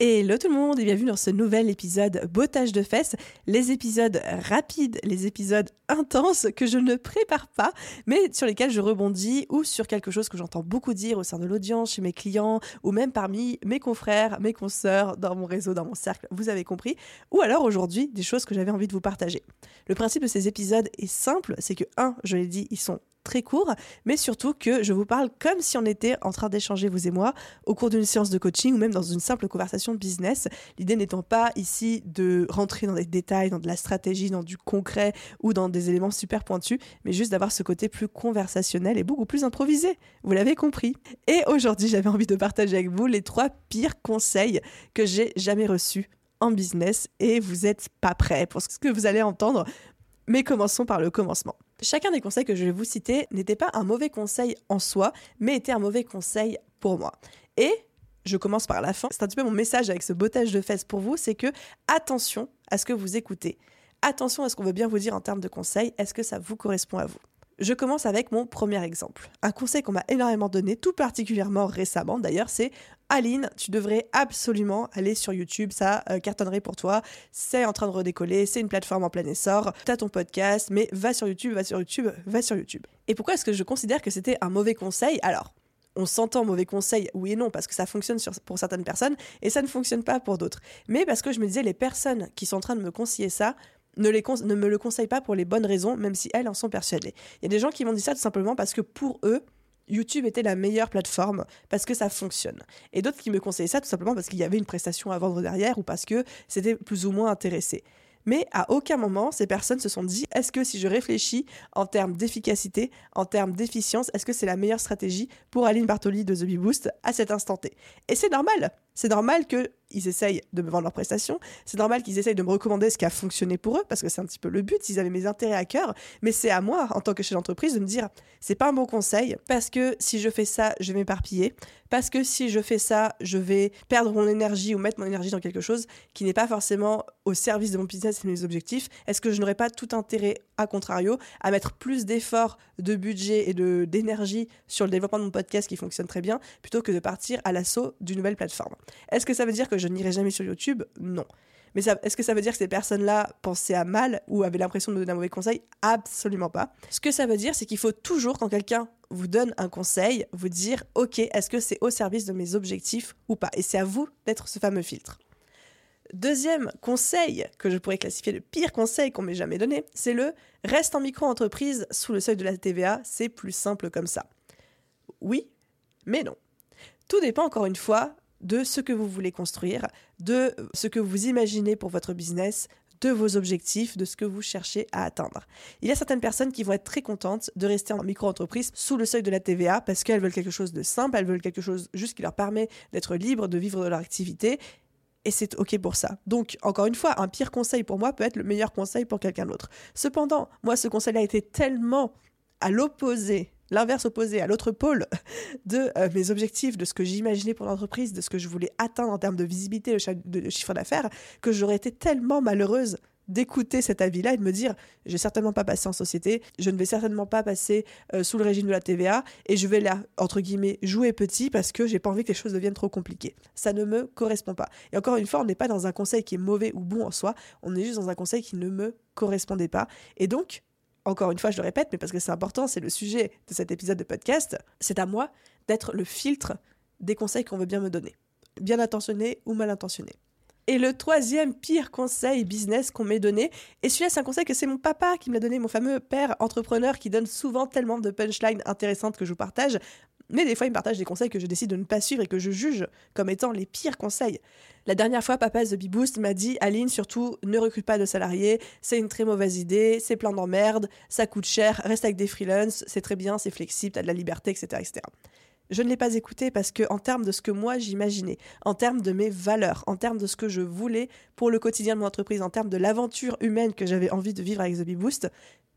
Hello tout le monde et bienvenue dans ce nouvel épisode Bottage de fesses, les épisodes rapides, les épisodes intenses que je ne prépare pas, mais sur lesquels je rebondis ou sur quelque chose que j'entends beaucoup dire au sein de l'audience, chez mes clients ou même parmi mes confrères, mes consoeurs, dans mon réseau, dans mon cercle, vous avez compris, ou alors aujourd'hui des choses que j'avais envie de vous partager. Le principe de ces épisodes est simple, c'est que 1, je l'ai dit, ils sont très court, mais surtout que je vous parle comme si on était en train d'échanger, vous et moi, au cours d'une séance de coaching ou même dans une simple conversation business. L'idée n'étant pas ici de rentrer dans des détails, dans de la stratégie, dans du concret ou dans des éléments super pointus, mais juste d'avoir ce côté plus conversationnel et beaucoup plus improvisé. Vous l'avez compris. Et aujourd'hui, j'avais envie de partager avec vous les trois pires conseils que j'ai jamais reçus en business et vous n'êtes pas prêts pour ce que vous allez entendre. Mais commençons par le commencement. Chacun des conseils que je vais vous citer n'était pas un mauvais conseil en soi, mais était un mauvais conseil pour moi. Et je commence par la fin. C'est un petit peu mon message avec ce bottage de fesses pour vous, c'est que attention à ce que vous écoutez. Attention à ce qu'on veut bien vous dire en termes de conseils. Est-ce que ça vous correspond à vous? Je commence avec mon premier exemple. Un conseil qu'on m'a énormément donné, tout particulièrement récemment d'ailleurs, c'est Aline, tu devrais absolument aller sur YouTube, ça euh, cartonnerait pour toi, c'est en train de redécoller, c'est une plateforme en plein essor, t'as ton podcast, mais va sur YouTube, va sur YouTube, va sur YouTube. Et pourquoi est-ce que je considère que c'était un mauvais conseil? Alors, on s'entend mauvais conseil, oui et non, parce que ça fonctionne pour certaines personnes et ça ne fonctionne pas pour d'autres. Mais parce que je me disais, les personnes qui sont en train de me conseiller ça, ne, me le conseillent pas pour les bonnes raisons, même si elles en sont persuadées. Il y a des gens qui m'ont dit ça tout simplement parce que pour eux, YouTube était la meilleure plateforme parce que ça fonctionne. Et d'autres qui me conseillaient ça tout simplement parce qu'il y avait une prestation à vendre derrière ou parce que c'était plus ou moins intéressé. Mais à aucun moment, ces personnes se sont dit est-ce que si je réfléchis en termes d'efficacité, en termes d'efficience, est-ce que c'est la meilleure stratégie pour Aline Bartoli de The Bee Boost à cet instant T? Et c'est normal. C'est normal que ils essayent de me vendre leurs prestations. C'est normal qu'ils essayent de me recommander ce qui a fonctionné pour eux, parce que c'est un petit peu le but, ils avaient mes intérêts à cœur. Mais c'est à moi, en tant que chef d'entreprise, de me dire, c'est pas un bon conseil, parce que si je fais ça, je vais m'éparpiller, parce que si je fais ça, je vais perdre mon énergie ou mettre mon énergie dans quelque chose qui n'est pas forcément au service de mon business et de mes objectifs. Est-ce que je n'aurais pas tout intérêt, à contrario, à mettre plus d'efforts, de budget et d'énergie sur le développement de mon podcast qui fonctionne très bien, plutôt que de partir à l'assaut d'une nouvelle plateforme? Est-ce que ça veut dire que je n'irai jamais sur YouTube? Non. Mais est-ce que ça veut dire que ces personnes-là pensaient à mal ou avaient l'impression de me donner un mauvais conseil? Absolument pas. Ce que ça veut dire, c'est qu'il faut toujours, quand quelqu'un vous donne un conseil, vous dire Ok, est-ce que c'est au service de mes objectifs ou pas? Et c'est à vous d'être ce fameux filtre. Deuxième conseil que je pourrais classifier le pire conseil qu'on m'ait jamais donné, c'est le reste en micro-entreprise sous le seuil de la TVA, c'est plus simple comme ça. Oui, mais non. Tout dépend encore une fois de ce que vous voulez construire, de ce que vous imaginez pour votre business, de vos objectifs, de ce que vous cherchez à atteindre. Il y a certaines personnes qui vont être très contentes de rester en micro-entreprise sous le seuil de la TVA parce qu'elles veulent quelque chose de simple, elles veulent quelque chose juste qui leur permet d'être libres, de vivre de leur activité. Et c'est OK pour ça. Donc, encore une fois, un pire conseil pour moi peut être le meilleur conseil pour quelqu'un d'autre. Cependant, moi, ce conseil-là a été tellement à l'opposé l'inverse opposé, à l'autre pôle de euh, mes objectifs, de ce que j'imaginais pour l'entreprise, de ce que je voulais atteindre en termes de visibilité, de chiffre d'affaires, que j'aurais été tellement malheureuse d'écouter cet avis-là et de me dire je vais certainement pas passer en société, je ne vais certainement pas passer euh, sous le régime de la TVA et je vais là entre guillemets jouer petit parce que j'ai pas envie que les choses deviennent trop compliquées. Ça ne me correspond pas. Et encore une fois, on n'est pas dans un conseil qui est mauvais ou bon en soi, on est juste dans un conseil qui ne me correspondait pas et donc encore une fois, je le répète, mais parce que c'est important, c'est le sujet de cet épisode de podcast, c'est à moi d'être le filtre des conseils qu'on veut bien me donner, bien intentionnés ou mal intentionnés. Et le troisième pire conseil business qu'on m'ait donné, et celui-là c'est un conseil que c'est mon papa qui me l'a donné, mon fameux père entrepreneur qui donne souvent tellement de punchlines intéressantes que je vous partage, mais des fois il me partage des conseils que je décide de ne pas suivre et que je juge comme étant les pires conseils. La dernière fois, papa The Bee Boost m'a dit Aline, surtout, ne recrute pas de salariés, c'est une très mauvaise idée, c'est plein d'emmerdes, ça coûte cher, reste avec des freelances, c'est très bien, c'est flexible, t'as de la liberté, etc., etc. Je ne l'ai pas écouté parce que, en termes de ce que moi j'imaginais, en termes de mes valeurs, en termes de ce que je voulais pour le quotidien de mon entreprise, en termes de l'aventure humaine que j'avais envie de vivre avec The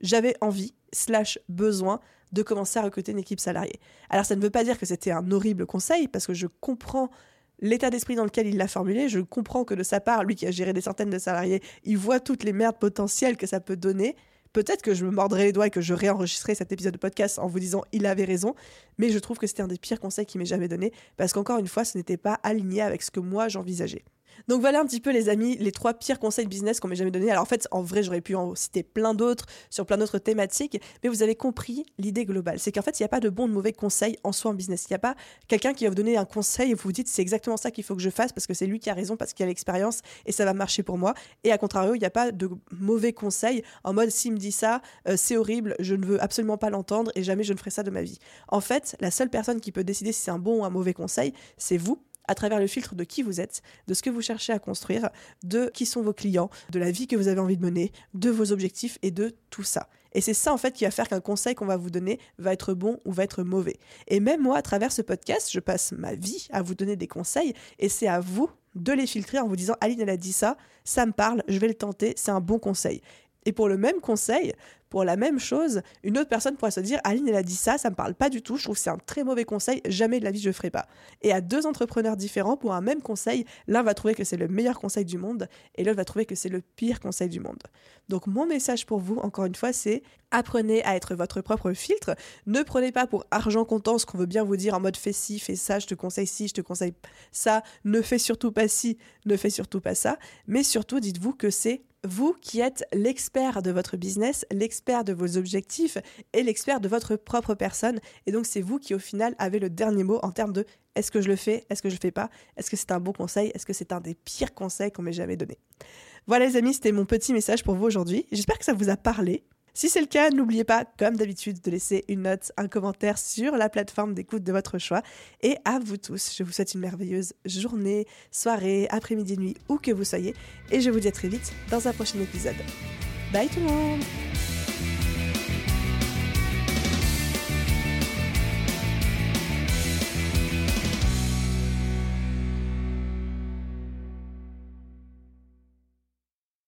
j'avais envie, slash besoin, de commencer à recruter une équipe salariée. Alors ça ne veut pas dire que c'était un horrible conseil, parce que je comprends l'état d'esprit dans lequel il l'a formulé, je comprends que de sa part, lui qui a géré des centaines de salariés, il voit toutes les merdes potentielles que ça peut donner. Peut-être que je me mordrai les doigts et que je réenregistrerai cet épisode de podcast en vous disant il avait raison, mais je trouve que c'était un des pires conseils qu'il m'ait jamais donné, parce qu'encore une fois, ce n'était pas aligné avec ce que moi j'envisageais. Donc voilà un petit peu les amis, les trois pires conseils business qu'on m'ait jamais donné. Alors en fait, en vrai, j'aurais pu en citer plein d'autres sur plein d'autres thématiques, mais vous avez compris l'idée globale. C'est qu'en fait, il n'y a pas de bons ou de mauvais conseils en soi en business. Il n'y a pas quelqu'un qui va vous donner un conseil et vous vous dites c'est exactement ça qu'il faut que je fasse parce que c'est lui qui a raison, parce qu'il a l'expérience et ça va marcher pour moi. Et à contrario, il n'y a pas de mauvais conseils en mode s'il me dit ça, euh, c'est horrible, je ne veux absolument pas l'entendre et jamais je ne ferai ça de ma vie. En fait, la seule personne qui peut décider si c'est un bon ou un mauvais conseil, c'est vous à travers le filtre de qui vous êtes, de ce que vous cherchez à construire, de qui sont vos clients, de la vie que vous avez envie de mener, de vos objectifs et de tout ça. Et c'est ça en fait qui va faire qu'un conseil qu'on va vous donner va être bon ou va être mauvais. Et même moi, à travers ce podcast, je passe ma vie à vous donner des conseils et c'est à vous de les filtrer en vous disant Aline, elle a dit ça, ça me parle, je vais le tenter, c'est un bon conseil. Et pour le même conseil, pour la même chose, une autre personne pourrait se dire Aline, elle a dit ça, ça me parle pas du tout, je trouve que c'est un très mauvais conseil, jamais de la vie je ferai pas. Et à deux entrepreneurs différents, pour un même conseil, l'un va trouver que c'est le meilleur conseil du monde et l'autre va trouver que c'est le pire conseil du monde. Donc mon message pour vous, encore une fois, c'est apprenez à être votre propre filtre. Ne prenez pas pour argent comptant ce qu'on veut bien vous dire en mode fais ci, fais ça, je te conseille ci, je te conseille ça, ne fais surtout pas ci, ne fais surtout pas ça. Mais surtout, dites-vous que c'est vous qui êtes l'expert de votre business, l'expert de vos objectifs et l'expert de votre propre personne. Et donc c'est vous qui au final avez le dernier mot en termes de est-ce que je le fais, est-ce que je le fais pas, est-ce que c'est un bon conseil, est-ce que c'est un des pires conseils qu'on m'ait jamais donné? Voilà les amis, c'était mon petit message pour vous aujourd'hui. J'espère que ça vous a parlé. Si c'est le cas, n'oubliez pas, comme d'habitude, de laisser une note, un commentaire sur la plateforme d'écoute de votre choix. Et à vous tous, je vous souhaite une merveilleuse journée, soirée, après-midi, nuit, où que vous soyez. Et je vous dis à très vite dans un prochain épisode. Bye tout le monde